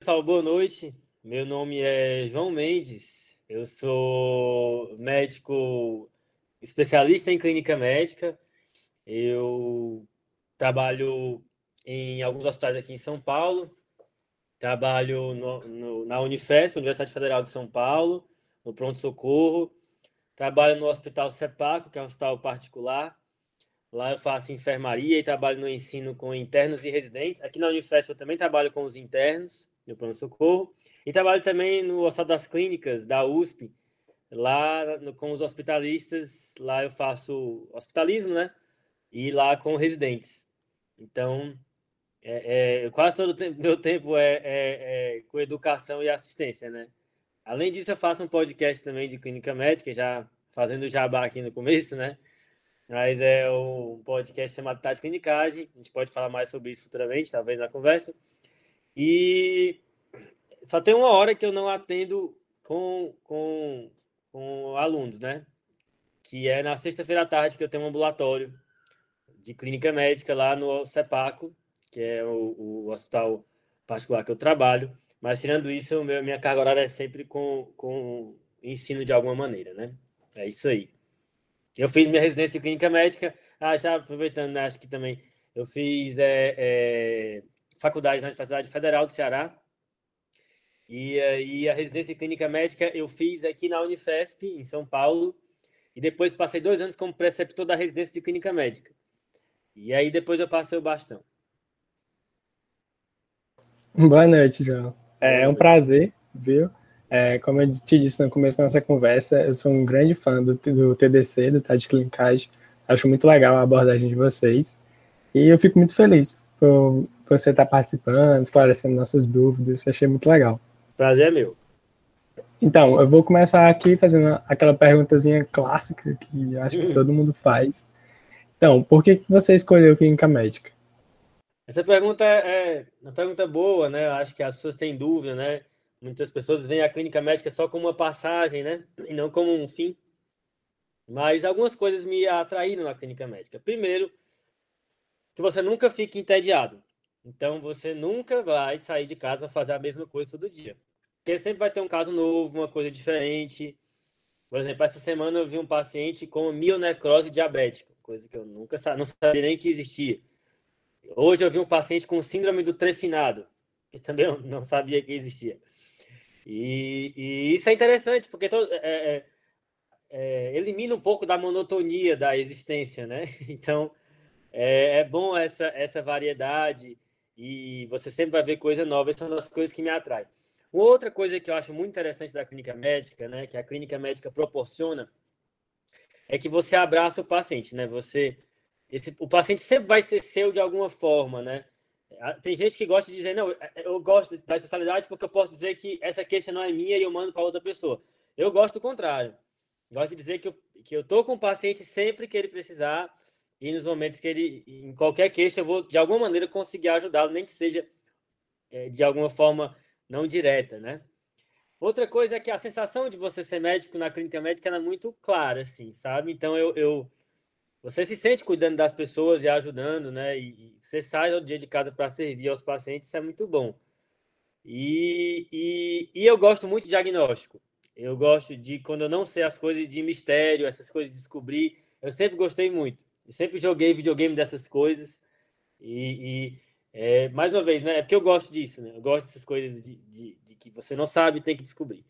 pessoal, boa noite. Meu nome é João Mendes. Eu sou médico especialista em clínica médica. Eu trabalho em alguns hospitais aqui em São Paulo. Trabalho no, no, na Unifesp, Universidade Federal de São Paulo, no pronto-socorro. Trabalho no Hospital Cepaco, que é um hospital particular. Lá eu faço enfermaria e trabalho no ensino com internos e residentes. Aqui na Unifesp eu também trabalho com os internos no pronto-socorro. E trabalho também no Hospital das Clínicas da USP, lá no, com os hospitalistas. Lá eu faço hospitalismo, né? E lá com residentes. Então, é, é, quase todo o tempo, meu tempo é, é, é, com educação e assistência, né? Além disso, eu faço um podcast também de clínica médica, já fazendo jabá aqui no começo, né? Mas é um podcast chamado Tati Clinicagem. A gente pode falar mais sobre isso futuramente, talvez na conversa. E só tem uma hora que eu não atendo com, com, com alunos, né? Que é na sexta-feira à tarde que eu tenho um ambulatório de clínica médica lá no CEPACO, que é o, o hospital particular que eu trabalho. Mas tirando isso, meu, minha carga horária é sempre com, com ensino de alguma maneira, né? É isso aí. Eu fiz minha residência em clínica médica. Ah, já aproveitando, né, acho que também eu fiz é, é, faculdade na Universidade Federal do Ceará. E aí a residência clínica médica eu fiz aqui na Unifesp, em São Paulo. E depois passei dois anos como preceptor da residência de clínica médica. E aí depois eu passei o bastão. Boa noite, João. É um prazer, viu? É, como eu te disse no começo da nossa conversa, eu sou um grande fã do, do TDC, do TAD Clinicagem. Acho muito legal a abordagem de vocês. E eu fico muito feliz por, por você estar participando, esclarecendo nossas dúvidas. Achei muito legal. Prazer é meu. Então, eu vou começar aqui fazendo aquela perguntazinha clássica que acho que todo mundo faz. Então, por que você escolheu clínica médica? Essa pergunta é, é uma pergunta boa, né? Eu acho que as pessoas têm dúvida, né? Muitas pessoas veem a clínica médica só como uma passagem, né? E não como um fim. Mas algumas coisas me atraíram na clínica médica. Primeiro, que você nunca fique entediado. Então, você nunca vai sair de casa para fazer a mesma coisa todo dia. Porque sempre vai ter um caso novo, uma coisa diferente. Por exemplo, essa semana eu vi um paciente com mionecrose diabética, coisa que eu nunca não sabia nem que existia. Hoje eu vi um paciente com síndrome do trefinado, que também eu não sabia que existia. E, e isso é interessante, porque é, é, é, elimina um pouco da monotonia da existência, né? Então, é, é, bom essa, essa variedade e você sempre vai ver coisa nova. Essas são as coisas que me atraem. Outra coisa que eu acho muito interessante da clínica médica, né, que a clínica médica proporciona, é que você abraça o paciente, né? Você esse, o paciente sempre vai ser seu de alguma forma, né? Tem gente que gosta de dizer, não, é, é, eu gosto da especialidade porque eu posso dizer que essa queixa não é minha e eu mando para outra pessoa. Eu gosto do contrário. Gosto de dizer que eu, que eu tô com o paciente sempre que ele precisar e nos momentos que ele, em qualquer queixa, eu vou de alguma maneira conseguir ajudá-lo, nem que seja é, de alguma forma não direta, né? Outra coisa é que a sensação de você ser médico na clínica médica é muito clara, assim, sabe? Então eu, eu você se sente cuidando das pessoas e ajudando, né? E, e você sai do dia de casa para servir aos pacientes, isso é muito bom. E, e, e, eu gosto muito de diagnóstico. Eu gosto de, quando eu não sei as coisas de mistério, essas coisas de descobrir, eu sempre gostei muito. Eu sempre joguei videogame dessas coisas. E, e é, mais uma vez, né? É porque eu gosto disso, né? Eu gosto dessas coisas de, de, de que você não sabe tem que descobrir.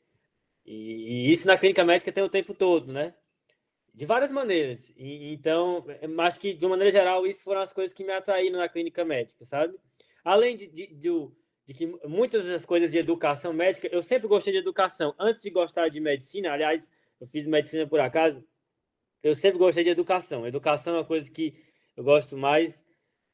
E, e, isso na clínica médica tem o tempo todo, né? De várias maneiras. E, então, é, acho que, de uma maneira geral, isso foram as coisas que me atraíram na clínica médica, sabe? Além de, de, de, de que muitas das coisas de educação médica, eu sempre gostei de educação. Antes de gostar de medicina, aliás, eu fiz medicina por acaso, eu sempre gostei de educação. Educação é uma coisa que eu gosto mais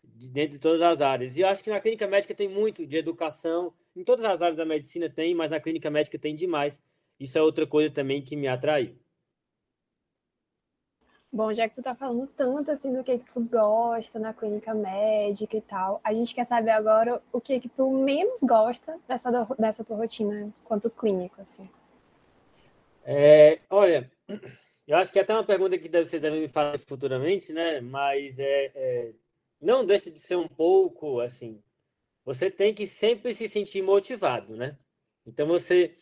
de dentro de todas as áreas. E eu acho que na clínica médica tem muito de educação. Em todas as áreas da medicina tem, mas na clínica médica tem demais. Isso é outra coisa também que me atraiu. Bom, já que tu tá falando tanto assim do que que tu gosta na clínica médica e tal, a gente quer saber agora o que que tu menos gosta dessa, dessa tua rotina quanto clínico, assim. É, olha, eu acho que é até uma pergunta que vocês devem me fazer futuramente, né? Mas é, é, não deixa de ser um pouco, assim, você tem que sempre se sentir motivado, né? Então você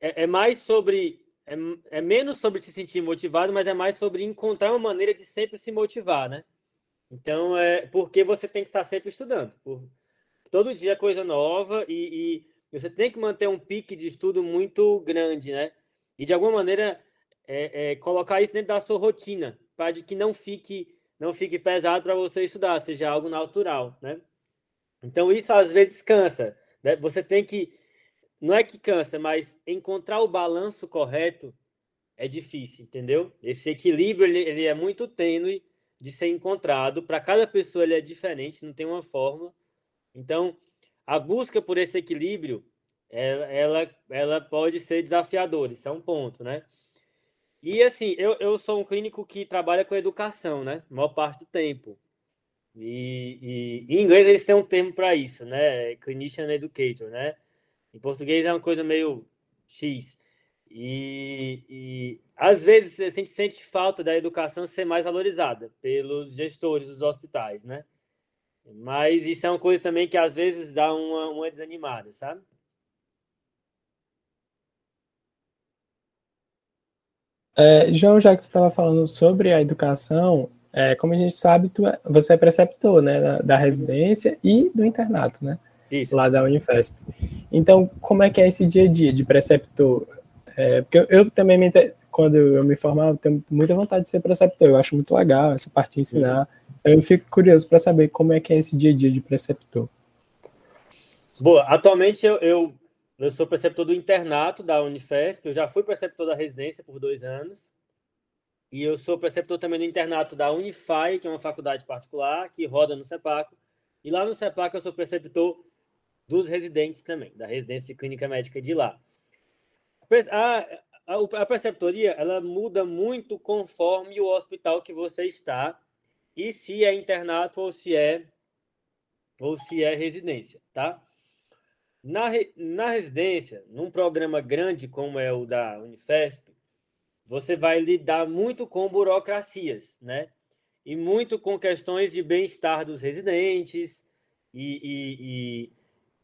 é, é mais sobre é, é, menos sobre se sentir motivado, mas é mais sobre encontrar uma maneira de sempre se motivar, né? Então é porque você tem que estar sempre estudando, por, todo dia coisa nova e, e, você tem que manter um pique de estudo muito grande, né? E de alguma maneira é, é, colocar isso dentro da sua rotina, para que não fique não fique pesado para você estudar, seja algo natural, né? Então isso às vezes cansa. Né? Você tem que, não é que cansa, mas encontrar o balanço correto é difícil, entendeu? Esse equilíbrio ele, ele é muito tênue de ser encontrado. Para cada pessoa ele é diferente, não tem uma forma. Então a busca por esse equilíbrio ela, ela, ela pode ser desafiadora, isso é um ponto, né? E assim, eu, eu sou um clínico que trabalha com educação, né? Maior parte do tempo. E, e, em inglês eles têm um termo para isso, né? Clinician Educator, né? Em português é uma coisa meio X. E, e às vezes a gente sente falta da educação ser mais valorizada pelos gestores dos hospitais, né? Mas isso é uma coisa também que às vezes dá uma, uma desanimada, sabe? É, João, já que você estava falando sobre a educação, é, como a gente sabe, tu, é, você é preceptor né, da, da, residência e do internato, né? Isso. Lá da Unifesp. Então, como é que é esse dia a dia de preceptor? É, porque eu, eu também, me, quando eu me formar, eu tenho muita vontade de ser preceptor. Eu acho muito legal essa parte de ensinar. Uhum. Eu fico curioso para saber como é que é esse dia a dia de preceptor. Boa, atualmente eu, eu, eu sou preceptor do internato da Unifesp, eu já fui preceptor da residência por dois anos. E eu sou preceptor também no internato da Unify, que é uma faculdade particular, que roda no CEPACO. E lá no CEPACO eu sou preceptor dos residentes também, da residência de clínica médica de lá. A, a, a preceptoria, ela muda muito conforme o hospital que você está e se é internato ou se é ou se é residência, tá? Na, na residência, num programa grande como é o da Unifesp, você vai lidar muito com burocracias, né? E muito com questões de bem-estar dos residentes e,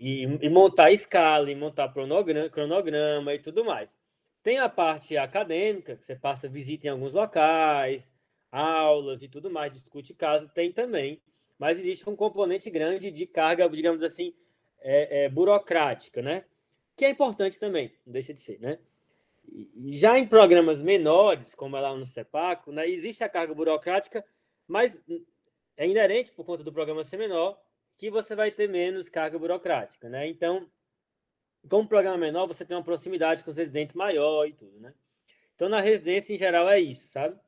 e, e, e, montar escala, e montar cronograma e tudo mais. Tem a parte acadêmica, que você passa visita em alguns locais, aulas e tudo mais, discute caso, tem também. Mas existe um componente grande de carga, digamos assim, é, é, burocrática, né? Que é importante também, não deixa de ser, né? Já em programas menores, como é lá no CEPACO, né, existe a carga burocrática, mas é inerente, por conta do programa ser menor, que você vai ter menos carga burocrática. Né? Então, como programa menor, você tem uma proximidade com os residentes maior e tudo. Né? Então, na residência, em geral, é isso, sabe?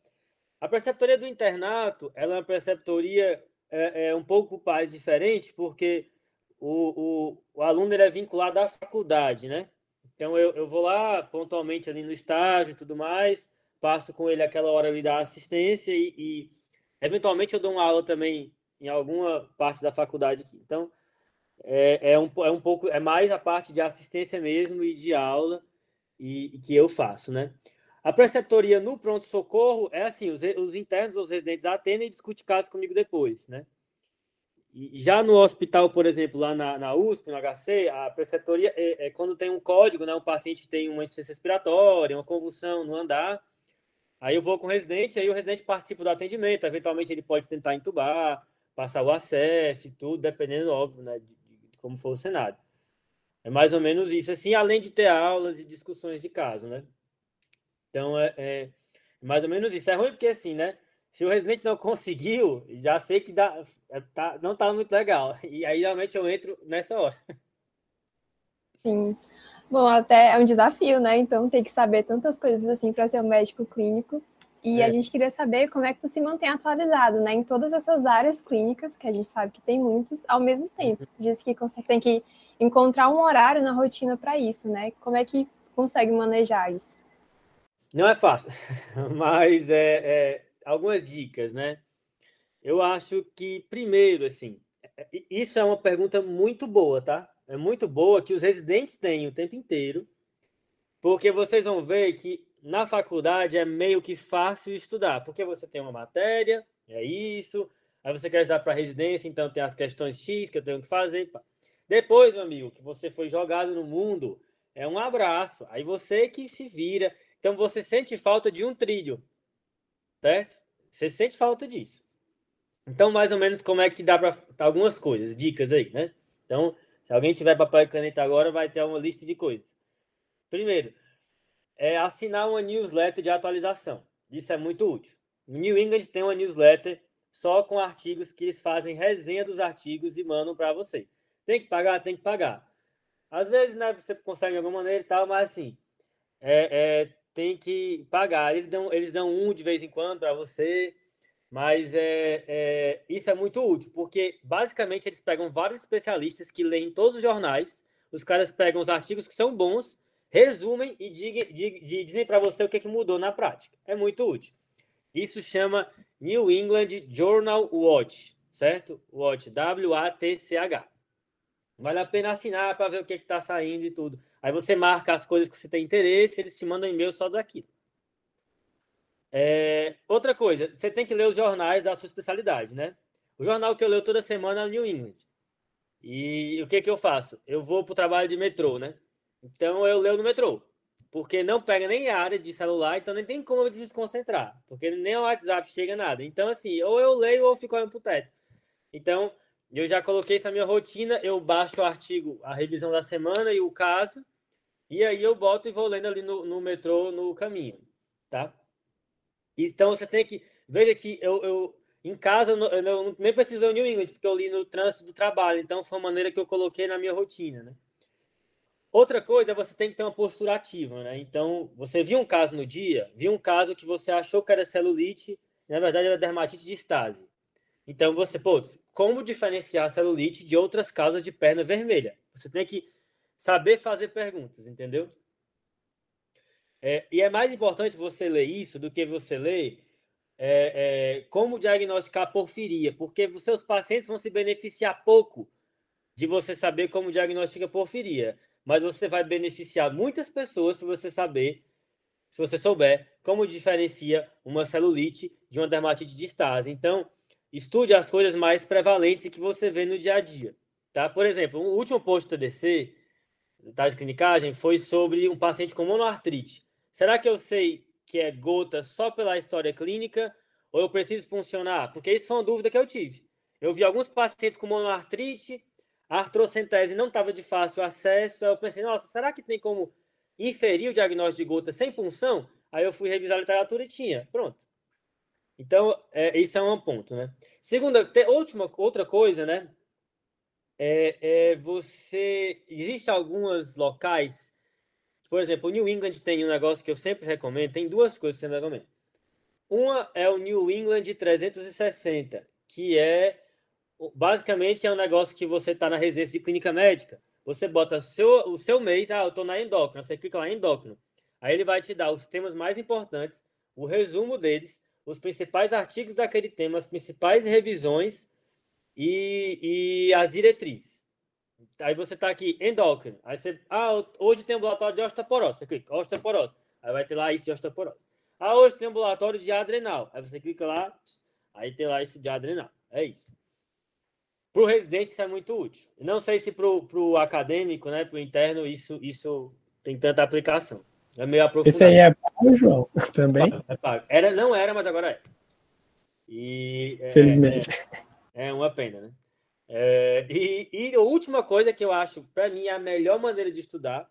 A preceptoria do internato, ela é uma preceptoria é, é um pouco mais diferente, porque o, o, o aluno é vinculado à faculdade, né? Então eu, eu vou lá pontualmente ali no estágio e tudo mais, passo com ele aquela hora ali da assistência e, e eventualmente eu dou uma aula também em alguma parte da faculdade aqui. Então é, é, um, é um pouco, é mais a parte de assistência mesmo e de aula e, e que eu faço, né? A preceptoria no pronto-socorro é assim, os, os internos, os residentes atendem e discutem casos comigo depois, né? Já no hospital, por exemplo, lá na, na USP, no HC, a preceptoria é, é, quando tem um código, né, um paciente tem uma insuficiência respiratória, uma convulsão no andar, aí eu vou com o residente, aí o residente participa do atendimento, eventualmente ele pode tentar entubar, passar o acesso e tudo, dependendo, óbvio, né, de, de como for o cenário. É mais ou menos isso, assim, além de ter aulas e discussões de caso, né? Então, é, é mais ou menos isso. É ruim porque, assim, né, se o Resident não conseguiu, já sei que dá, é, tá, não tá muito legal. E aí, realmente, eu entro nessa hora. Sim. Bom, até é um desafio, né? Então, tem que saber tantas coisas assim para ser um médico clínico. E é. a gente queria saber como é que tu se mantém atualizado, né? Em todas essas áreas clínicas, que a gente sabe que tem muitas, ao mesmo tempo. Uhum. Diz que tem que encontrar um horário na rotina para isso, né? Como é que consegue manejar isso? Não é fácil, mas é, é algumas dicas, né? Eu acho que, primeiro, assim, isso é uma pergunta muito boa, tá? É muito boa que os residentes têm o tempo inteiro, porque vocês vão ver que na faculdade é meio que fácil estudar, porque você tem uma matéria, é isso, aí você quer estudar para residência, então tem as questões X que eu tenho que fazer. Depois, meu amigo, que você foi jogado no mundo, é um abraço. Aí você que se vira. Então você sente falta de um trilho, certo? Você sente falta disso. Então, mais ou menos, como é que dá para algumas coisas, dicas aí, né? Então, se alguém tiver papel e caneta agora, vai ter uma lista de coisas. Primeiro, é assinar uma newsletter de atualização. Isso é muito útil. New England tem uma newsletter só com artigos que eles fazem resenha dos artigos e mandam para você. Tem que pagar? Tem que pagar. Às vezes, né, você consegue de alguma maneira e tal, mas assim, é, é tem que pagar. Eles dão, eles dão um de vez em quando para você, mas é, é, isso é muito útil, porque basicamente eles pegam vários especialistas que leem todos os jornais, os caras pegam os artigos que são bons, resumem e dizem para você o que, que mudou na prática. É muito útil. Isso chama New England Journal Watch, certo? Watch, W-A-T-C-H. Vale a pena assinar para ver o que está saindo e tudo. Aí você marca as coisas que você tem interesse, eles te mandam e-mail só daquilo. É, outra coisa, você tem que ler os jornais da sua especialidade, né? O jornal que eu leio toda semana é o New England. E o que, que eu faço? Eu vou para o trabalho de metrô, né? Então eu leio no metrô. Porque não pega nem área de celular, então nem tem como eu me concentrar. Porque nem o WhatsApp chega nada. Então, assim, ou eu leio ou eu fico olhando pro teto. Então, eu já coloquei isso na minha rotina. Eu baixo o artigo, a revisão da semana e o caso. E aí eu boto e vou lendo ali no, no metrô, no caminho, tá? Então você tem que. Veja que eu, eu em casa eu, não, eu nem preciso ler New England, porque eu li no trânsito do trabalho. Então foi uma maneira que eu coloquei na minha rotina, né? Outra coisa, você tem que ter uma postura ativa, né? Então, você viu um caso no dia, viu um caso que você achou que era celulite, na verdade era dermatite de estase. Então, você, pô, como diferenciar celulite de outras causas de perna vermelha? Você tem que saber fazer perguntas, entendeu? É, e é mais importante você ler isso do que você ler é, é, como diagnosticar porfiria, porque os seus pacientes vão se beneficiar pouco de você saber como diagnostica porfiria mas você vai beneficiar muitas pessoas se você saber, se você souber como diferencia uma celulite de uma dermatite de. Então, estude as coisas mais prevalentes que você vê no dia a dia, tá? Por exemplo, o último post do TDC, da clinicagem, foi sobre um paciente com monoartrite. Será que eu sei que é gota só pela história clínica ou eu preciso funcionar? Porque isso foi uma dúvida que eu tive. Eu vi alguns pacientes com monoartrite a artrocentese não estava de fácil acesso. Aí eu pensei, nossa, será que tem como inferir o diagnóstico de gota sem punção? Aí eu fui revisar a literatura e tinha. Pronto. Então, é, isso é um ponto, né? Segunda, te, última, outra coisa, né? É, é você. Existem alguns locais. Por exemplo, o New England tem um negócio que eu sempre recomendo. Tem duas coisas que eu sempre recomendo. Uma é o New England 360, que é basicamente é um negócio que você está na residência de clínica médica. Você bota seu, o seu mês, ah, eu estou na endócrina, você clica lá em endócrino. Aí ele vai te dar os temas mais importantes, o resumo deles, os principais artigos daquele tema, as principais revisões e, e as diretrizes. Aí você está aqui, endócrino. Aí você, ah, hoje tem ambulatório de osteoporose. Você clica, osteoporose. Aí vai ter lá isso de osteoporose. Ah, hoje tem ambulatório de adrenal. Aí você clica lá, aí tem lá esse de adrenal. É isso. Para o residente isso é muito útil. Não sei se para o acadêmico, né, para o interno, isso, isso tem tanta aplicação. É meio aprofundado. Esse aí é pago, João, também? É pago. Era, não era, mas agora é. E, é, Felizmente. É, é, uma pena, né? É, e, e a última coisa que eu acho, para mim, é a melhor maneira de estudar,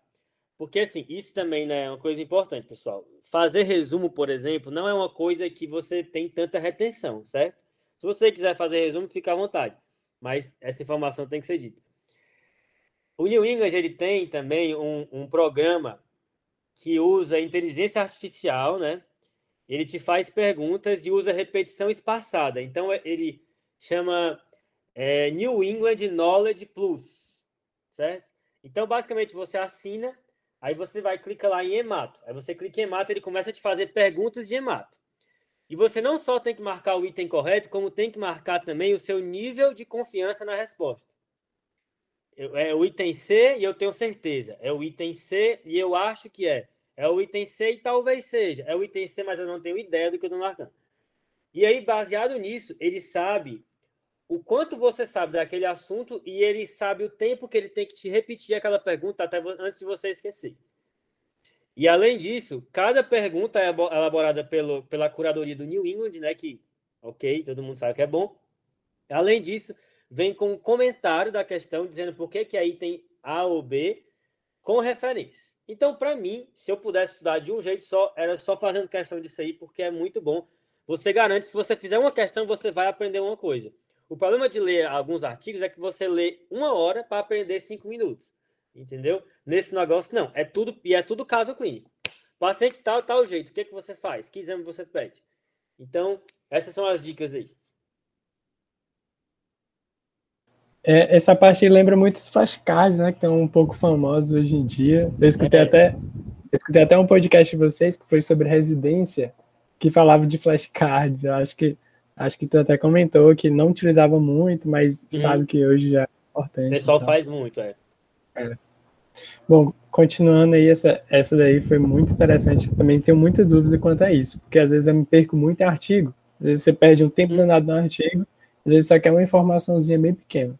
porque assim, isso também né, é uma coisa importante, pessoal. Fazer resumo, por exemplo, não é uma coisa que você tem tanta retenção, certo? Se você quiser fazer resumo, fica à vontade mas essa informação tem que ser dita. O New England ele tem também um, um programa que usa inteligência artificial, né? Ele te faz perguntas e usa repetição espaçada. Então ele chama é, New England Knowledge Plus, certo? Então basicamente você assina, aí você vai clicar lá em Emato. Aí você clica em Emato, ele começa a te fazer perguntas de Emato. E você não só tem que marcar o item correto, como tem que marcar também o seu nível de confiança na resposta. É o item C e eu tenho certeza. É o item C e eu acho que é. É o item C e talvez seja. É o item C, mas eu não tenho ideia do que eu estou marcando. E aí, baseado nisso, ele sabe o quanto você sabe daquele assunto e ele sabe o tempo que ele tem que te repetir aquela pergunta até antes de você esquecer. E além disso, cada pergunta é elaborada pelo, pela curadoria do New England, né? Que, ok, todo mundo sabe que é bom. Além disso, vem com um comentário da questão dizendo por que, que aí tem A ou B com referências. Então, para mim, se eu pudesse estudar de um jeito só, era só fazendo questão disso aí, porque é muito bom. Você garante que se você fizer uma questão, você vai aprender uma coisa. O problema de ler alguns artigos é que você lê uma hora para aprender cinco minutos. Entendeu? Nesse negócio, não. É tudo, e é tudo caso clínico. Paciente tal, tal jeito. O que, que você faz? Que exame você pede? Então, essas são as dicas aí. É, essa parte lembra muito os flashcards, né? Que estão um pouco famosos hoje em dia. Eu escutei, é. até, eu escutei até um podcast de vocês que foi sobre residência, que falava de flashcards. Eu acho que acho que tu até comentou que não utilizava muito, mas uhum. sabe que hoje já é importante. O pessoal então. faz muito, é. é. Bom, continuando aí, essa, essa daí foi muito interessante. Também tenho muita dúvida quanto a isso, porque às vezes eu me perco muito em artigo. Às vezes você perde um tempo danado no artigo, às vezes só quer uma informaçãozinha bem pequena.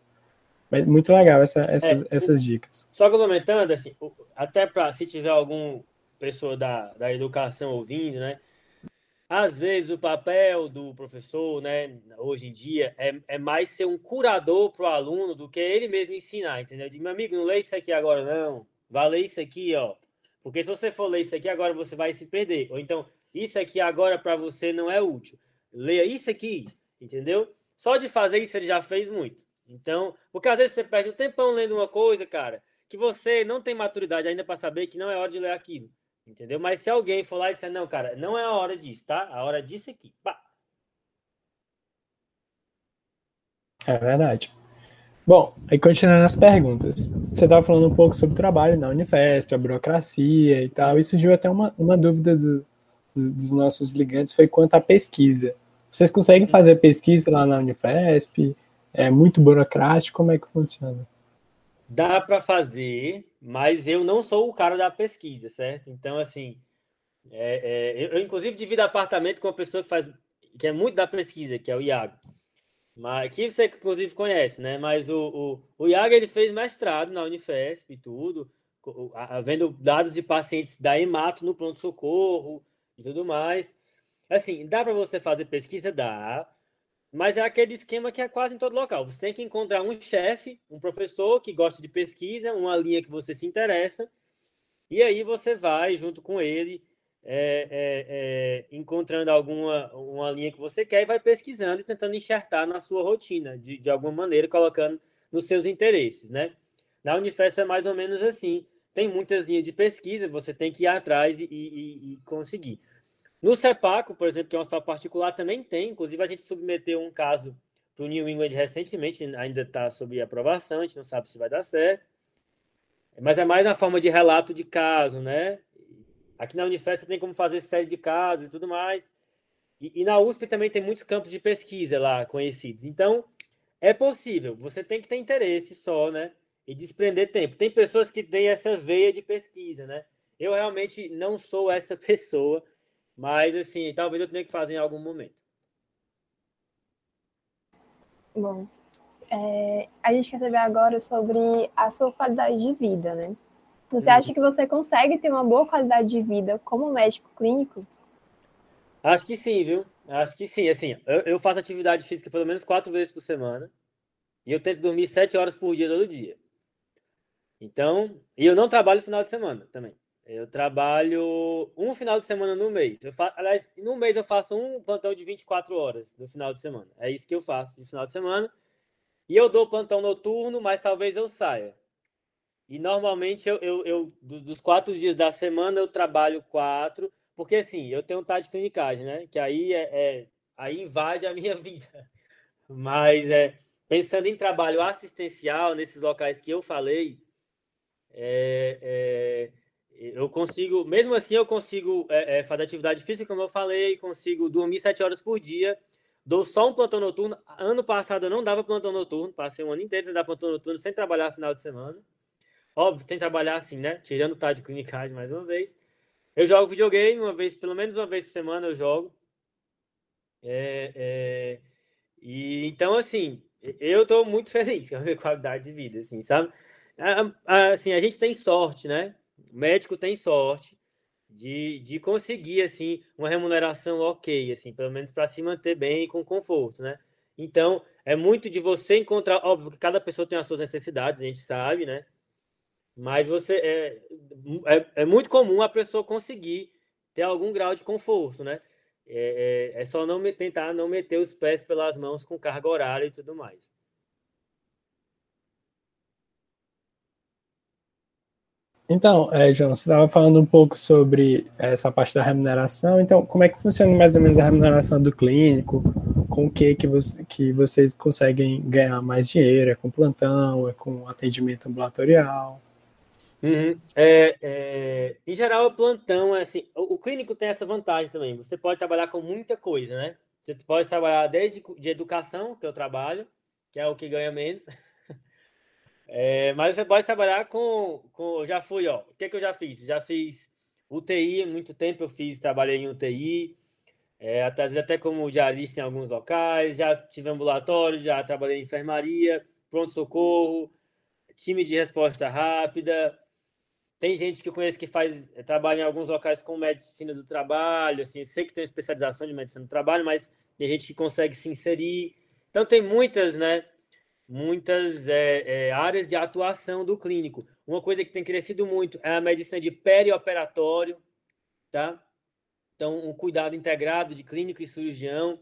Mas muito legal essa, essas, é, essas dicas. Só complementando, assim, até para se tiver algum pessoa da, da educação ouvindo, né? Às vezes o papel do professor, né, hoje em dia, é, é mais ser um curador para o aluno do que ele mesmo ensinar, entendeu? Digo, meu amigo, não lê isso aqui agora, não. Vai ler isso aqui, ó. Porque se você for ler isso aqui agora, você vai se perder. Ou então, isso aqui agora para você não é útil. Leia isso aqui, entendeu? Só de fazer isso ele já fez muito. Então, porque às vezes você perde um tempão lendo uma coisa, cara, que você não tem maturidade ainda para saber que não é hora de ler aquilo. Entendeu? Mas se alguém for lá e disser, não, cara, não é a hora disso, tá? A hora disso aqui. Pá. É verdade. Bom, aí continuando as perguntas. Você estava falando um pouco sobre o trabalho na Unifesp, a burocracia e tal, e surgiu até uma, uma dúvida do, do, dos nossos ligantes, foi quanto à pesquisa. Vocês conseguem fazer pesquisa lá na Unifesp? É muito burocrático? Como é que funciona? Dá para fazer, mas eu não sou o cara da pesquisa, certo? Então, assim, é, é, eu, inclusive divido apartamento com uma pessoa que faz que é muito da pesquisa, que é o Iago. Mas que você inclusive conhece, né? Mas o, o, o Iago ele fez mestrado na Unifesp e tudo, vendo dados de pacientes da hemato no pronto socorro e tudo mais. Assim, dá para você fazer pesquisa, dá. Mas é aquele esquema que é quase em todo local. Você tem que encontrar um chefe, um professor que gosta de pesquisa, uma linha que você se interessa, e aí você vai junto com ele, é, é, é, encontrando alguma uma linha que você quer e vai pesquisando e tentando enxertar na sua rotina, de, de alguma maneira, colocando nos seus interesses, né? Na Unifesp é mais ou menos assim. Tem muitas linhas de pesquisa, você tem que ir atrás e, e, e conseguir. No CEPACO, por exemplo, que é um hospital particular, também tem. Inclusive, a gente submeteu um caso para o New England recentemente, ainda está sob aprovação, a gente não sabe se vai dar certo. Mas é mais na forma de relato de caso, né? Aqui na Unifesp tem como fazer série de casos e tudo mais. E, e, na USP também tem muitos campos de pesquisa lá conhecidos. Então, é possível. Você tem que ter interesse só, né? E desprender tempo. Tem pessoas que têm essa veia de pesquisa, né? Eu realmente não sou essa pessoa. Mas, assim, talvez eu tenha que fazer em algum momento. Bom, é, a gente quer saber agora sobre a sua qualidade de vida, né? Você acha que você consegue ter uma boa qualidade de vida como médico clínico? Acho que sim, viu? Acho que sim. Assim, eu, eu faço atividade física pelo menos quatro vezes por semana. E eu tento dormir sete horas por dia todo dia. Então, e eu não trabalho final de semana também. Eu trabalho um final de semana no mês. Eu aliás, no mês eu faço um plantão de 24 horas no final de semana. É isso que eu faço no final de semana. E eu dou plantão noturno, mas talvez eu saia. E normalmente eu, eu, eu dos quatro dias da semana eu trabalho quatro, porque assim, eu tenho um tá de clinicagem, né? Que aí é, é, aí invade a minha vida. Mas é, pensando em trabalho assistencial nesses locais que eu falei, é, é eu consigo, mesmo assim, eu consigo é, é, fazer atividade física, como eu falei, consigo dormir sete horas por dia, dou só um plantão noturno. Ano passado eu não dava plantão noturno, passei um ano inteiro sem dar plantão noturno, sem trabalhar final de semana. Óbvio, tem que trabalhar assim, né? Tirando tarde de clinicagem mais uma vez. Eu jogo videogame uma vez, pelo menos uma vez por semana eu jogo. É, é, e então, assim, eu estou muito feliz com a minha qualidade de vida, assim, sabe? Assim, a gente tem sorte, né? O médico tem sorte de, de conseguir, assim, uma remuneração ok, assim, pelo menos para se manter bem e com conforto, né? Então, é muito de você encontrar, óbvio que cada pessoa tem as suas necessidades, a gente sabe, né? Mas você é, é, é muito comum a pessoa conseguir ter algum grau de conforto, né? É, é, é só não me, tentar não meter os pés pelas mãos com carga horária e tudo mais. Então, é, João, você estava falando um pouco sobre essa parte da remuneração. Então, como é que funciona mais ou menos a remuneração do clínico? Com o que, que, você, que vocês conseguem ganhar mais dinheiro? É com plantão? É com atendimento ambulatorial? Uhum. É, é, em geral, o plantão é assim. O, o, clínico tem essa vantagem também. Você pode trabalhar com muita coisa, né? Você pode trabalhar desde de educação, que eu trabalho, que é o que ganha menos. É, mas você pode trabalhar com, com. Já fui, ó. O que, que eu já fiz? Já fiz UTI, muito tempo eu fiz, trabalhei em UTI, é, até, até como diarista em alguns locais, já tive ambulatório, já trabalhei em enfermaria, pronto-socorro, time de resposta rápida. Tem gente que eu conheço que faz trabalha em alguns locais com medicina do trabalho, assim, sei que tem especialização de medicina do trabalho, mas tem gente que consegue se inserir. Então tem muitas, né? Muitas é, é, áreas de atuação do clínico. Uma coisa que tem crescido muito é a medicina de perioperatório, tá? Então, um cuidado integrado de clínico e cirurgião.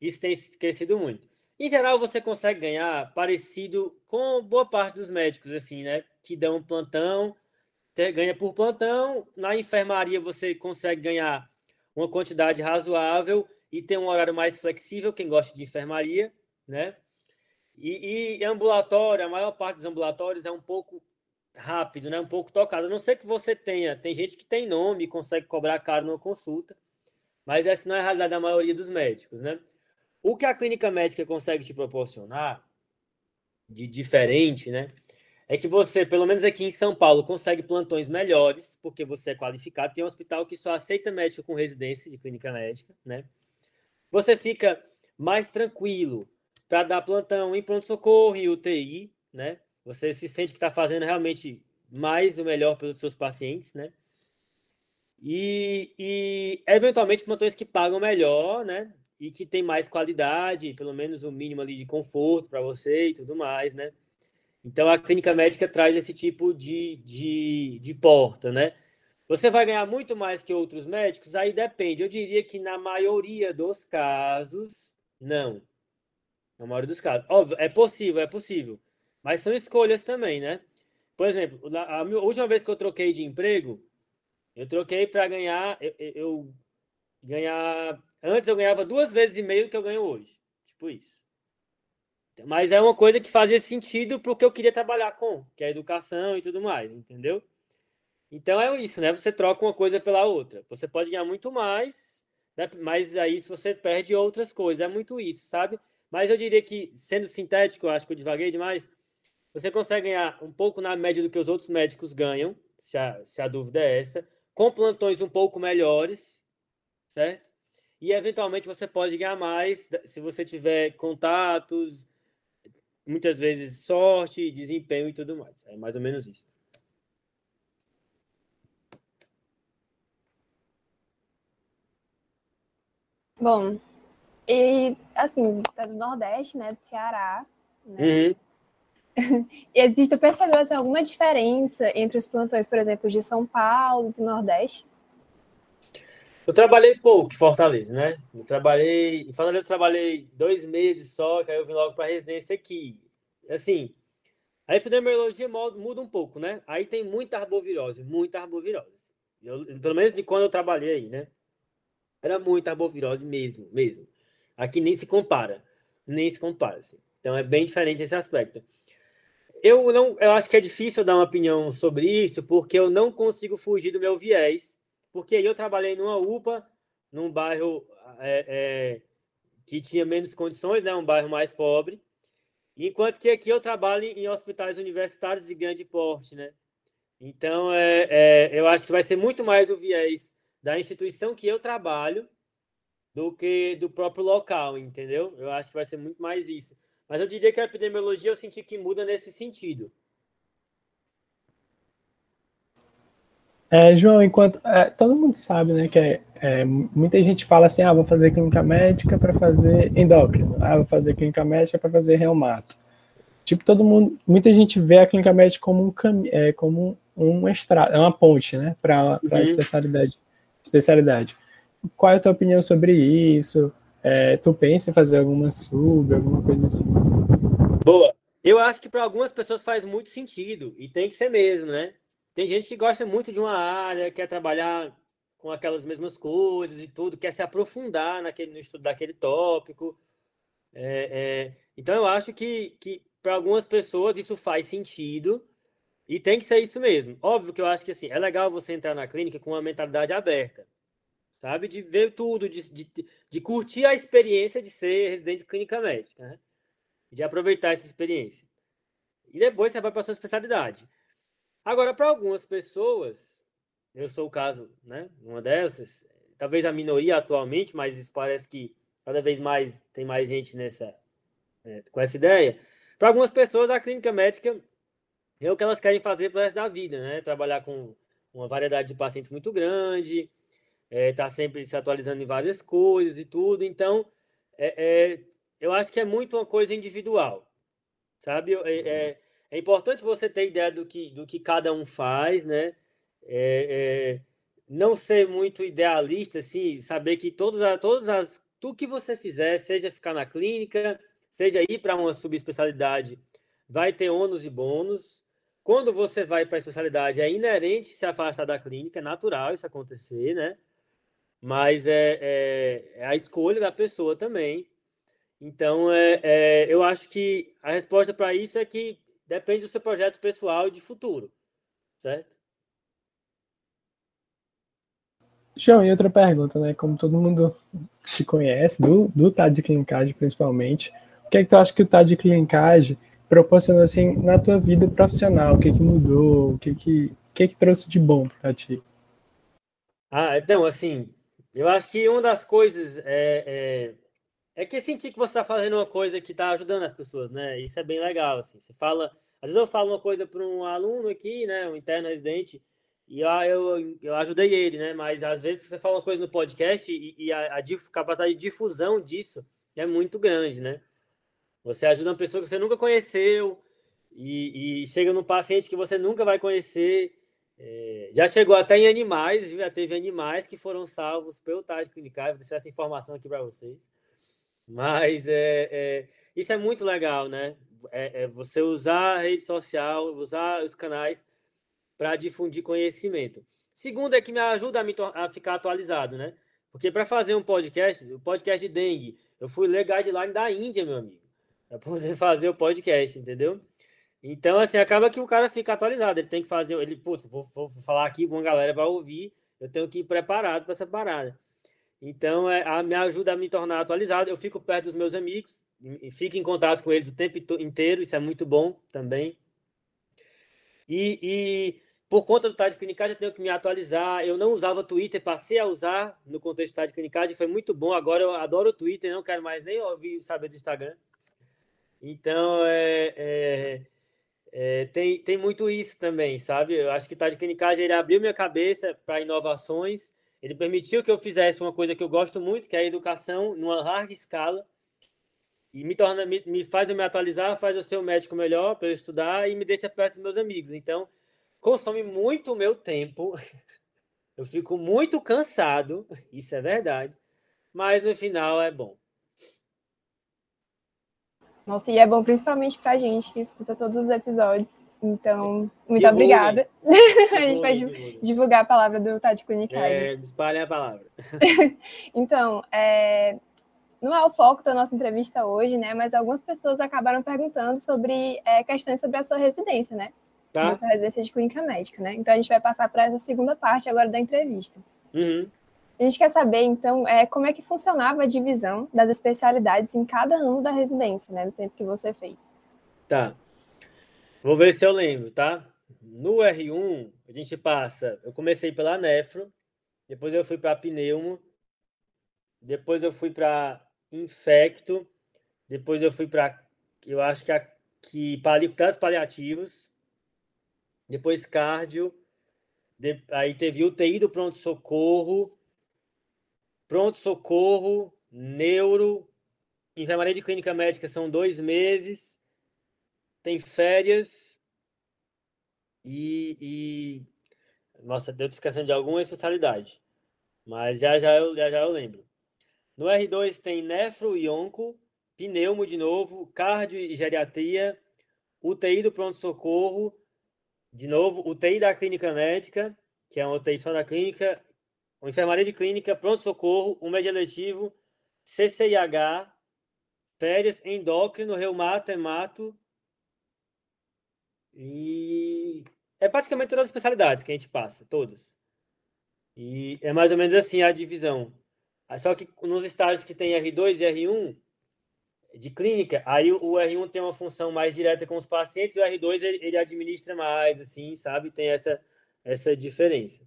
Isso tem crescido muito. Em geral, você consegue ganhar parecido com boa parte dos médicos, assim, né? Que dão plantão, ganha por plantão. Na enfermaria, você consegue ganhar uma quantidade razoável e tem um horário mais flexível, quem gosta de enfermaria, né? E, e ambulatório, a maior parte dos ambulatórios é um pouco rápido, né? Um pouco tocado. A não ser que você tenha, tem gente que tem nome e consegue cobrar caro numa consulta, mas essa não é a realidade da maioria dos médicos, né? O que a clínica médica consegue te proporcionar de diferente, né? É que você, pelo menos aqui em São Paulo, consegue plantões melhores, porque você é qualificado. Tem um hospital que só aceita médico com residência de clínica médica, né? Você fica mais tranquilo, para dar plantão em pronto-socorro, em UTI, né? Você se sente que está fazendo realmente mais o melhor pelos seus pacientes, né? E, e eventualmente plantões que pagam melhor, né? E que tem mais qualidade, pelo menos o mínimo ali de conforto para você e tudo mais, né? Então a clínica médica traz esse tipo de, de, de porta, né? Você vai ganhar muito mais que outros médicos? Aí depende. Eu diria que na maioria dos casos, não. Na maioria dos casos. Óbvio, é possível, é possível. Mas são escolhas também, né? Por exemplo, a última vez que eu troquei de emprego, eu troquei para ganhar. Eu, eu, ganhar. Antes eu ganhava duas vezes e meio que eu ganho hoje. Tipo isso. Mas é uma coisa que fazia sentido para o que eu queria trabalhar com, que é educação e tudo mais, entendeu? Então é isso, né? Você troca uma coisa pela outra. Você pode ganhar muito mais, né? mas aí você perde outras coisas. É muito isso, sabe? Mas eu diria que, sendo sintético, acho que eu divaguei demais, você consegue ganhar um pouco na média do que os outros médicos ganham, se a, se a dúvida é essa, com plantões um pouco melhores, certo? E eventualmente você pode ganhar mais se você tiver contatos, muitas vezes sorte, desempenho e tudo mais. É mais ou menos isso. Bom, e, assim, é do Nordeste, né? Do Ceará. Né? Uhum. Existe, percebeu assim, alguma diferença entre os plantões, por exemplo, de São Paulo e do Nordeste? Eu trabalhei pouco em Fortaleza, né? Eu trabalhei. Em Fortaleza eu trabalhei dois meses só, que aí eu vim logo para a residência aqui. Assim, a epidemiologia muda um pouco, né? Aí tem muita arbovirose, muita arbovirose. Eu, pelo menos de quando eu trabalhei aí, né? Era muita arbovirose mesmo, mesmo. Aqui nem se compara, nem se compara. Assim. Então é bem diferente esse aspecto. Eu não, eu acho que é difícil dar uma opinião sobre isso, porque eu não consigo fugir do meu viés, porque eu trabalhei numa UPA, num bairro é, é, que tinha menos condições, né, um bairro mais pobre, enquanto que aqui eu trabalho em hospitais universitários de grande porte, né? Então, é, é, eu acho que vai ser muito mais o viés da instituição que eu trabalho do que do próprio local, entendeu? Eu acho que vai ser muito mais isso. Mas eu diria que a epidemiologia eu senti que muda nesse sentido. É, João, enquanto é, todo mundo sabe, né, que é, é, muita gente fala assim, ah, vou fazer clínica médica para fazer endócrino, ah, vou fazer clínica médica para fazer reumato. Tipo, todo mundo, muita gente vê a clínica médica como um caminho, é, como um estrada, é uma ponte, né, para uhum. especialidade, especialidade. Qual é a tua opinião sobre isso? É, tu pensa em fazer alguma sub, alguma coisa assim? Boa. Eu acho que para algumas pessoas faz muito sentido e tem que ser mesmo, né? Tem gente que gosta muito de uma área, quer trabalhar com aquelas mesmas coisas e tudo, quer se aprofundar naquele, no estudo daquele tópico. É, é, então, eu acho que, que para algumas pessoas isso faz sentido e tem que ser isso mesmo. Óbvio que eu acho que assim, é legal você entrar na clínica com uma mentalidade aberta, sabe? De ver tudo, de, de, de curtir a experiência de ser residente de clínica médica, né? De aproveitar essa experiência. E depois você vai para a sua especialidade. Agora, para algumas pessoas, eu sou o caso, né? Uma dessas, talvez a minoria atualmente, mas parece que cada vez mais tem mais gente nessa né, com essa ideia. Para algumas pessoas, a clínica médica é o que elas querem fazer para o resto da vida, né? Trabalhar com uma variedade de pacientes muito grande, é, tá sempre se atualizando em várias coisas e tudo. Então, é, é eu acho que é muito uma coisa individual, sabe? É, é é importante você ter ideia do que, do que cada um faz, né? É, é, não ser muito idealista, assim, saber que todas as, todas as, tudo que você fizer, seja ficar na clínica, seja ir para uma subespecialidade, vai ter ônus e bônus. Quando você vai para a especialidade, é inerente se afastar da clínica, é natural isso acontecer, né? Mas é, é, é a escolha da pessoa também. Então, é, é, eu acho que a resposta para isso é que depende do seu projeto pessoal e de futuro, certo? João, e outra pergunta, né? Como todo mundo te conhece, do, do TAD de clinicagem principalmente, o que é que tu acha que o TAD de clinicagem proporcionou assim na tua vida profissional? O que é que mudou? O que é que, o que, é que trouxe de bom para ti? Ah, então, assim, eu acho que uma das coisas é, é é que sentir que você está fazendo uma coisa que está ajudando as pessoas, né? Isso é bem legal, assim. Você fala, às vezes eu falo uma coisa para um aluno aqui, né, um interno residente, e eu, eu, eu ajudei ele, né? Mas às vezes você fala uma coisa no podcast e, e a, a capacidade de difusão disso é muito grande, né? Você ajuda uma pessoa que você nunca conheceu e, e chega num paciente que você nunca vai conhecer. É, já chegou até em animais, já teve animais que foram salvos pelo TAD Clinical. Vou deixar essa informação aqui para vocês. Mas é, é, isso é muito legal, né? É, é você usar a rede social, usar os canais para difundir conhecimento. Segundo é que me ajuda a, me a ficar atualizado, né? Porque para fazer um podcast, o podcast de dengue, eu fui ler guideline da Índia, meu amigo, para poder fazer o podcast, entendeu? Então, assim, acaba que o cara fica atualizado. Ele tem que fazer, ele, putz, vou, vou falar aqui, uma galera vai ouvir, eu tenho que ir preparado para essa parada. Então, é, a, me ajuda a me tornar atualizado. Eu fico perto dos meus amigos, e, fico em contato com eles o tempo inteiro, isso é muito bom também. E, e por conta do Tade Clinicagem, eu tenho que me atualizar. Eu não usava Twitter, passei a usar no contexto do Tade Clinicagem, foi muito bom. Agora eu adoro o Twitter, não quero mais nem ouvir saber do Instagram. Então, é, é, é, tem, tem muito isso também, sabe? Eu acho que o Tade Clinicagem ele abriu minha cabeça para inovações ele permitiu que eu fizesse uma coisa que eu gosto muito, que é a educação numa larga escala. E me torna, me, me faz eu me atualizar, faz eu ser um médico melhor para eu estudar e me deixa perto dos meus amigos. Então, consome muito o meu tempo. Eu fico muito cansado, isso é verdade. Mas no final é bom. Nossa, e é bom principalmente pra gente que escuta todos os episódios. Então, muito obrigada. a gente vai divulgar a palavra do Tati Clinicagem. É, espalhem a palavra. então, é, não é o foco da nossa entrevista hoje, né? Mas algumas pessoas acabaram perguntando sobre é, questões sobre a sua residência, né? Tá. A sua residência de clínica médica, né? Então a gente vai passar para essa segunda parte agora da entrevista. Uhum. A gente quer saber, então, é, como é que funcionava a divisão das especialidades em cada ano da residência, né? No tempo que você fez. Tá. Vou ver se eu lembro, tá? No R1, a gente passa. Eu comecei pela nefro, depois eu fui para pneumo, depois eu fui para infecto, depois eu fui para eu acho que, a, que cuidados paliativos, depois cardio, de, aí teve UTI do pronto-socorro, pronto-socorro, neuro, enfermaria de clínica médica são dois meses, tem férias e, e... nossa, deu esquecendo de alguma especialidade, mas já já eu, já, já eu lembro. No R2 tem nefro e onco, pneumo de novo, cardio e geriatria, UTI do pronto-socorro, de novo, UTI da clínica médica, que é uma UTI só da clínica, uma enfermaria de clínica, pronto-socorro, um médio letivo, CCIH, férias, endócrino, reumato, hemato, e é praticamente todas as especialidades que a gente passa, todas. E é mais ou menos assim a divisão. Só que nos estágios que tem R2 e R1 de clínica, aí o R1 tem uma função mais direta com os pacientes, o R2 ele, ele administra mais, assim, sabe? Tem essa, essa diferença.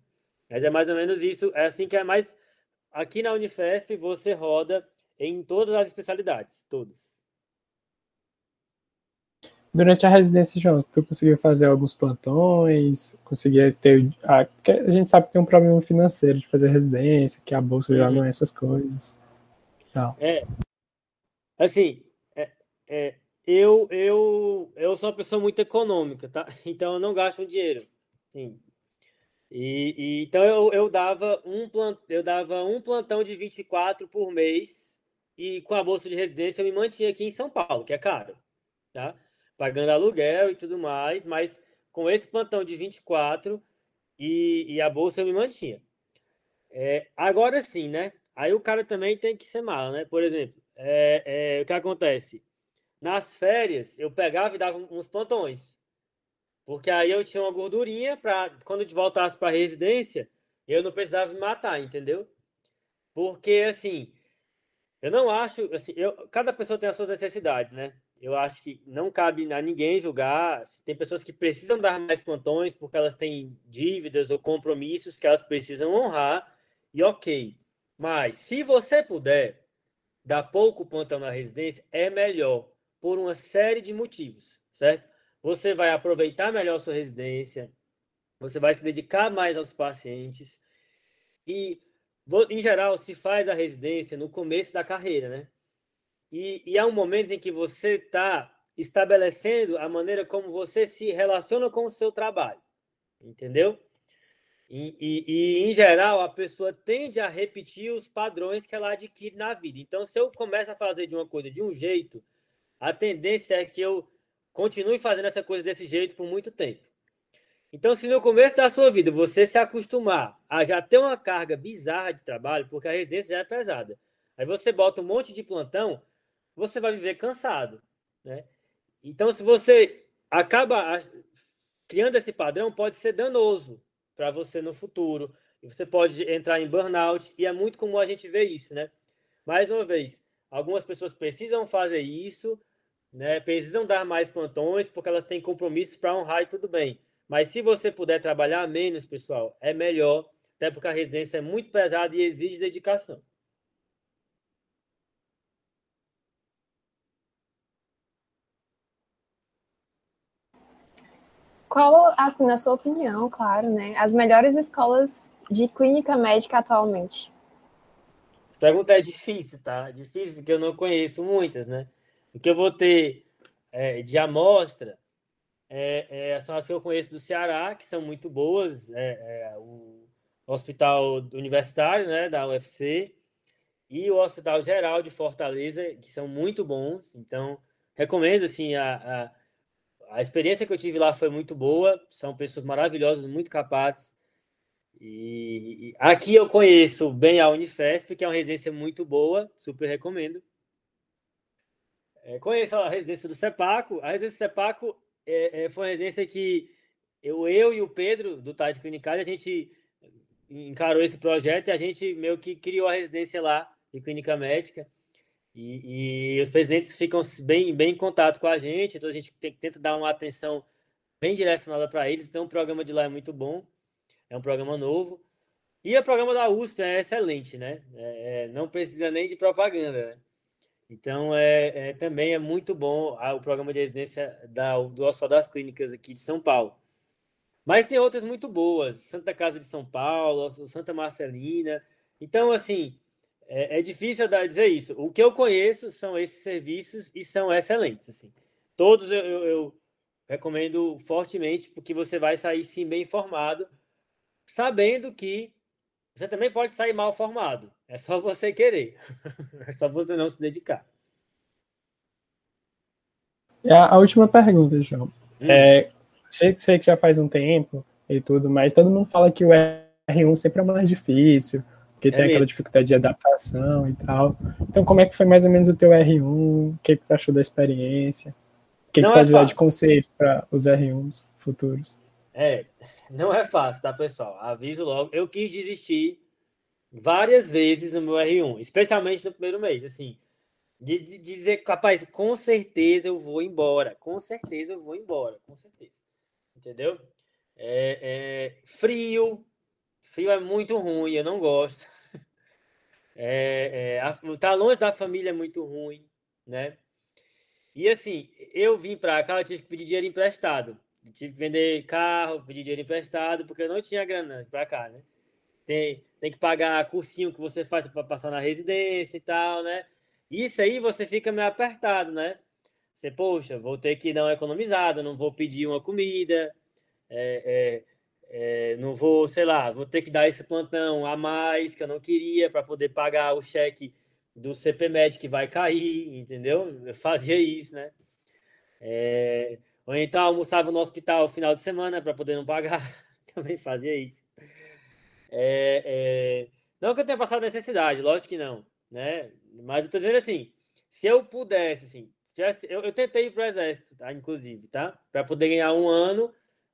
Mas é mais ou menos isso. É assim que é mais. Aqui na Unifesp você roda em todas as especialidades, todas. Durante a residência, João, tu conseguiu fazer alguns plantões, conseguia ter. A, a gente sabe que tem um problema financeiro de fazer residência, que a bolsa já não é essas coisas. Tal. É. Assim, é, é, eu, eu, eu sou uma pessoa muito econômica, tá? Então eu não gasto dinheiro. Sim. E, e, então eu, eu, dava um plant, eu dava um plantão de 24 por mês e com a bolsa de residência eu me mantinha aqui em São Paulo, que é caro, tá? pagando aluguel e tudo mais, mas com esse plantão de 24 e, e a bolsa eu me mantinha. É, agora sim, né? Aí o cara também tem que ser mala, né? Por exemplo, é, é, o que acontece? Nas férias, eu pegava e dava uns plantões. Porque aí eu tinha uma gordurinha para quando eu voltasse para a residência, eu não precisava me matar, entendeu? Porque, assim, eu não acho. Assim, eu, cada pessoa tem as suas necessidades, né? eu acho que não cabe a ninguém julgar. Tem pessoas que precisam dar mais plantões porque elas têm dívidas ou compromissos que elas precisam honrar, e ok. Mas se você puder dar pouco plantão na residência, é melhor, por uma série de motivos, certo? Você vai aproveitar melhor a sua residência, você vai se dedicar mais aos pacientes, e, em geral, se faz a residência no começo da carreira, né? E, e há um momento em que você está estabelecendo a maneira como você se relaciona com o seu trabalho. Entendeu? E, e, e, em geral, a pessoa tende a repetir os padrões que ela adquire na vida. Então, se eu começo a fazer de uma coisa de um jeito, a tendência é que eu continue fazendo essa coisa desse jeito por muito tempo. Então, se no começo da sua vida você se acostumar a já ter uma carga bizarra de trabalho, porque a residência já é pesada, aí você bota um monte de plantão, você vai viver cansado, né? Então, se você acaba criando esse padrão, pode ser danoso para você no futuro. Você pode entrar em burnout, e é muito comum a gente ver isso, né? Mais uma vez, algumas pessoas precisam fazer isso, né? Precisam dar mais plantões, porque elas têm compromissos para honrar e tudo bem. Mas se você puder trabalhar menos, pessoal, é melhor, até porque a residência é muito pesada e exige dedicação. Qual, assim, na sua opinião, claro, né, as melhores escolas de clínica médica atualmente? Essa pergunta é difícil, tá? Difícil porque eu não conheço muitas, né? O que eu vou ter é, de amostra é, é, são as que eu conheço do Ceará, que são muito boas, é, é o Hospital Universitário, né, da UFC, e o Hospital Geral de Fortaleza, que são muito bons. Então, recomendo, assim, a, a a experiência que eu tive lá foi muito boa, são pessoas maravilhosas, muito capazes. E, aqui eu conheço bem a Unifesp, que é uma residência muito boa, super recomendo. É, conheço a residência do CEPACO. A residência do CEPACO é, é, foi uma residência que eu, eu e o Pedro, do TAD Clinicais, a gente encarou esse projeto e a gente meio que criou a residência lá de clínica médica. E, e, os presidentes ficam bem, bem em contato com a gente, então a gente tenta dar uma atenção bem direcionada para eles. Então, o programa de lá é muito bom, é um programa novo. E o programa da USP é excelente, né? É, é não precisa nem de propaganda. Né? Então, é, é, também é muito bom o programa de residência da, do Hospital das Clínicas aqui de São Paulo. Mas tem outras muito boas, Santa Casa de São Paulo, Santa Marcelina. Então, assim, é, é difícil dizer isso. O que eu conheço são esses serviços e são excelentes. Assim. Todos eu, eu, eu recomendo fortemente, porque você vai sair sim bem informado, sabendo que você também pode sair mal formado. É só você querer. É só você não se dedicar. A, a última pergunta, João. Hum. É, sei, sei que já faz um tempo e tudo, mas todo mundo fala que o R1 sempre é mais difícil, porque é tem mesmo. aquela dificuldade de adaptação e tal. Então, como é que foi mais ou menos o teu R1? O que, que tu achou da experiência? O que, que tu pode é dar de conselhos para os R1s futuros? É, não é fácil, tá, pessoal? Aviso logo. Eu quis desistir várias vezes no meu R1, especialmente no primeiro mês, assim. De, de, dizer, capaz, com certeza eu vou embora. Com certeza eu vou embora, com certeza. Entendeu? É, é, frio. Frio é muito ruim, eu não gosto. É, é, tá longe da família é muito ruim, né? E assim, eu vim para cá, eu tive que pedir dinheiro emprestado. Tive que vender carro, pedir dinheiro emprestado, porque eu não tinha grana para cá, né? Tem, tem que pagar cursinho que você faz para passar na residência e tal, né? Isso aí você fica meio apertado, né? Você, poxa, vou ter que dar uma economizada, não vou pedir uma comida, é, é, é, não vou, sei lá, vou ter que dar esse plantão a mais que eu não queria para poder pagar o cheque do CPMED que vai cair, entendeu? Eu fazia isso, né? É, ou então almoçava no hospital no final de semana para poder não pagar. Também fazia isso. É, é... Não que eu tenha passado necessidade, lógico que não, né? Mas eu tô dizendo assim, se eu pudesse, assim, tivesse, eu, eu tentei ir pro exército, tá? Inclusive, tá? Para poder ganhar um ano,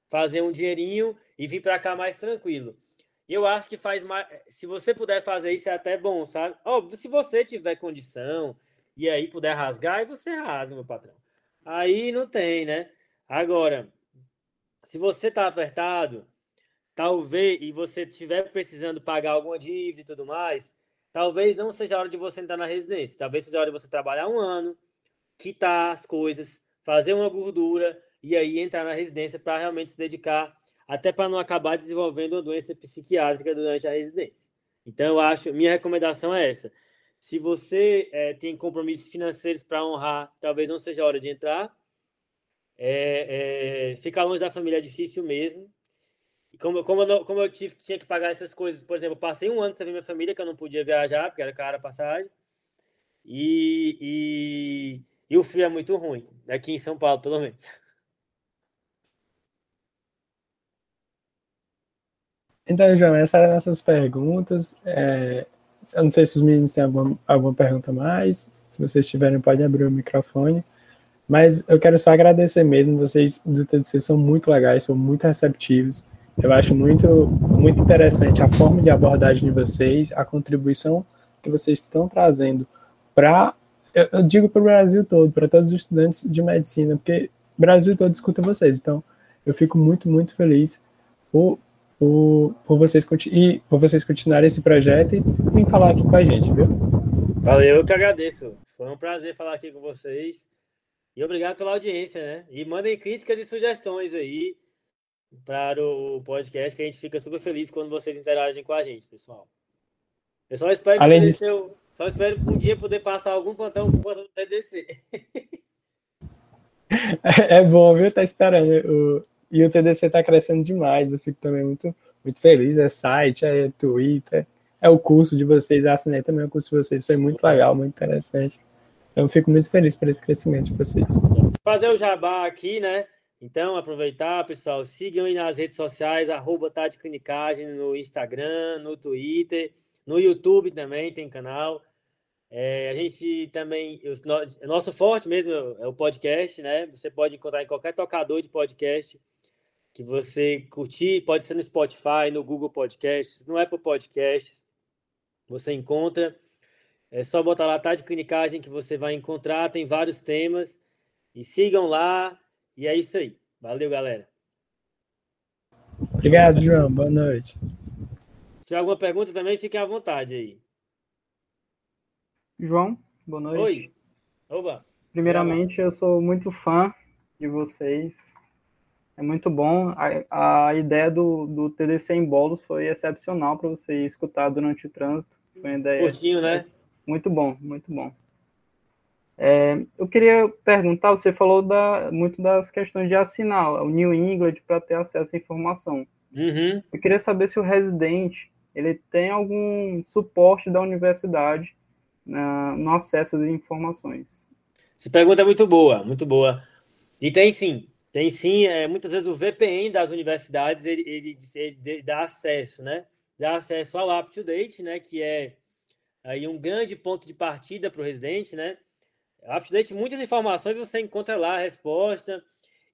fazer um dinheirinho e vir para cá mais tranquilo. Eu acho que faz mais. Se você puder fazer isso, é até bom, sabe? Óbvio, se você tiver condição e aí puder rasgar, aí você rasga, meu patrão. Aí não tem, né? Agora, se você está apertado, talvez, e você estiver precisando pagar alguma dívida e tudo mais, talvez não seja a hora de você entrar na residência. Talvez seja a hora de você trabalhar um ano, quitar as coisas, fazer uma gordura e aí entrar na residência para realmente se dedicar, até para não acabar desenvolvendo uma doença psiquiátrica durante a residência. Então, eu acho, minha recomendação é essa. Se você é, tem compromissos financeiros para honrar, talvez não seja a hora de entrar. É, é, ficar longe da família é difícil mesmo. E como, como, eu, como eu tive, tinha que pagar essas coisas, por exemplo, eu passei um ano sem ver minha família, que eu não podia viajar, porque era cara a passagem. E, e, e o frio é muito ruim, aqui em São Paulo, pelo menos. Então, João, essas eram essas perguntas. É, eu não sei se os meninos têm alguma, alguma pergunta mais. Se vocês tiverem, pode abrir o microfone. Mas eu quero só agradecer mesmo. Vocês do TDC são muito legais, são muito receptivos. Eu acho muito, muito interessante a forma de abordagem de vocês, a contribuição que vocês estão trazendo para, eu, eu, digo para o Brasil todo, para todos os estudantes de medicina, porque o Brasil todo escuta vocês. Então, eu fico muito, muito feliz por, por, por, vocês, e, por vocês continuarem esse projeto e vir falar aqui com a gente, viu? Valeu, eu que agradeço. Foi um prazer falar aqui com vocês. E obrigado pela audiência, né? E mandem críticas e sugestões aí para o podcast, que a gente fica super feliz quando vocês interagem com a gente, pessoal. Eu só espero, Além de... eu, só espero um dia poder passar algum plantão com o TDC. É, é bom, viu? Tá esperando. O... E o TDC tá crescendo demais. Eu fico também muito, muito feliz. É site, é Twitter, é o curso de vocês. Eu assinei também o curso de vocês. Foi muito legal, muito interessante. Eu fico muito feliz por esse crescimento de vocês. Fazer o jabá aqui, né? Então, aproveitar, pessoal, sigam aí nas redes sociais, arroba Tati Clinicagem, no Instagram, no Twitter, no YouTube também tem canal. É, a gente também, o nosso forte mesmo é o podcast, né? Você pode encontrar em qualquer tocador de podcast que você curtir, pode ser no Spotify, no Google Podcasts, no Apple Podcasts, você encontra. É só botar lá Tati Clinicagem que você vai encontrar, tem vários temas. E sigam lá, e é isso aí. Valeu, galera. Obrigado, João. Boa noite. Se tiver alguma pergunta também, fiquem à vontade aí. João, boa noite. Oi. Oba! Primeiramente, eu sou muito fã de vocês. É muito bom. A, a ideia do, do TDC em bolos foi excepcional para você escutar durante o trânsito. Foi uma ideia. Curtinho, né? Muito bom, muito bom. É, eu queria perguntar, você falou da, muito das questões de assinar o New England para ter acesso à informação. Uhum. Eu queria saber se o residente ele tem algum suporte da universidade na, no acesso às informações. Essa pergunta é muito boa, muito boa. E tem sim, tem sim. É, muitas vezes o VPN das universidades ele, ele, ele dá acesso, né? Dá acesso ao UpToDate, né? Que é aí um grande ponto de partida para o residente, né? UpToDate, muitas informações você encontra lá, a resposta.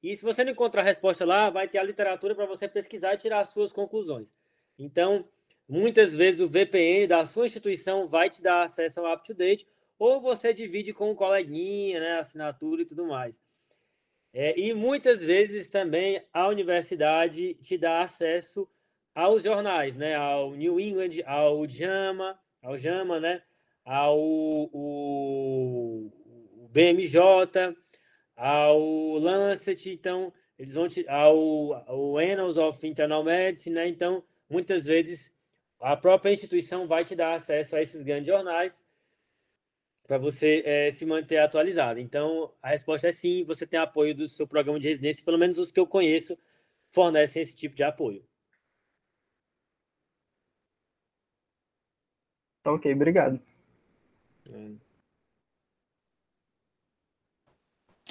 E se você não encontrar a resposta lá, vai ter a literatura para você pesquisar e tirar as suas conclusões. Então, muitas vezes o VPN da sua instituição vai te dar acesso ao UpToDate, ou você divide com um coleguinha, né, assinatura e tudo mais. É, e muitas vezes também a universidade te dá acesso aos jornais, né, ao New England, ao JAMA, ao JAMA, né, ao o, o BMJ, ao Lancet, então eles vão te, ao, ao Annals of Internal Medicine, né? Então, muitas vezes a própria instituição vai te dar acesso a esses grandes jornais para você é, se manter atualizado. Então, a resposta é sim, você tem apoio do seu programa de residência, pelo menos os que eu conheço fornecem esse tipo de apoio. Ok, obrigado. É.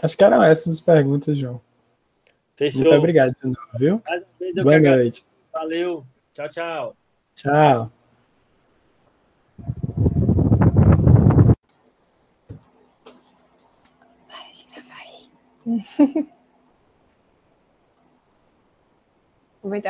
Acho que eram essas as perguntas, João. Fechou. Muito obrigado, viu? Boa noite. Valeu. Tchau, tchau. Tchau. Para de gravar aí.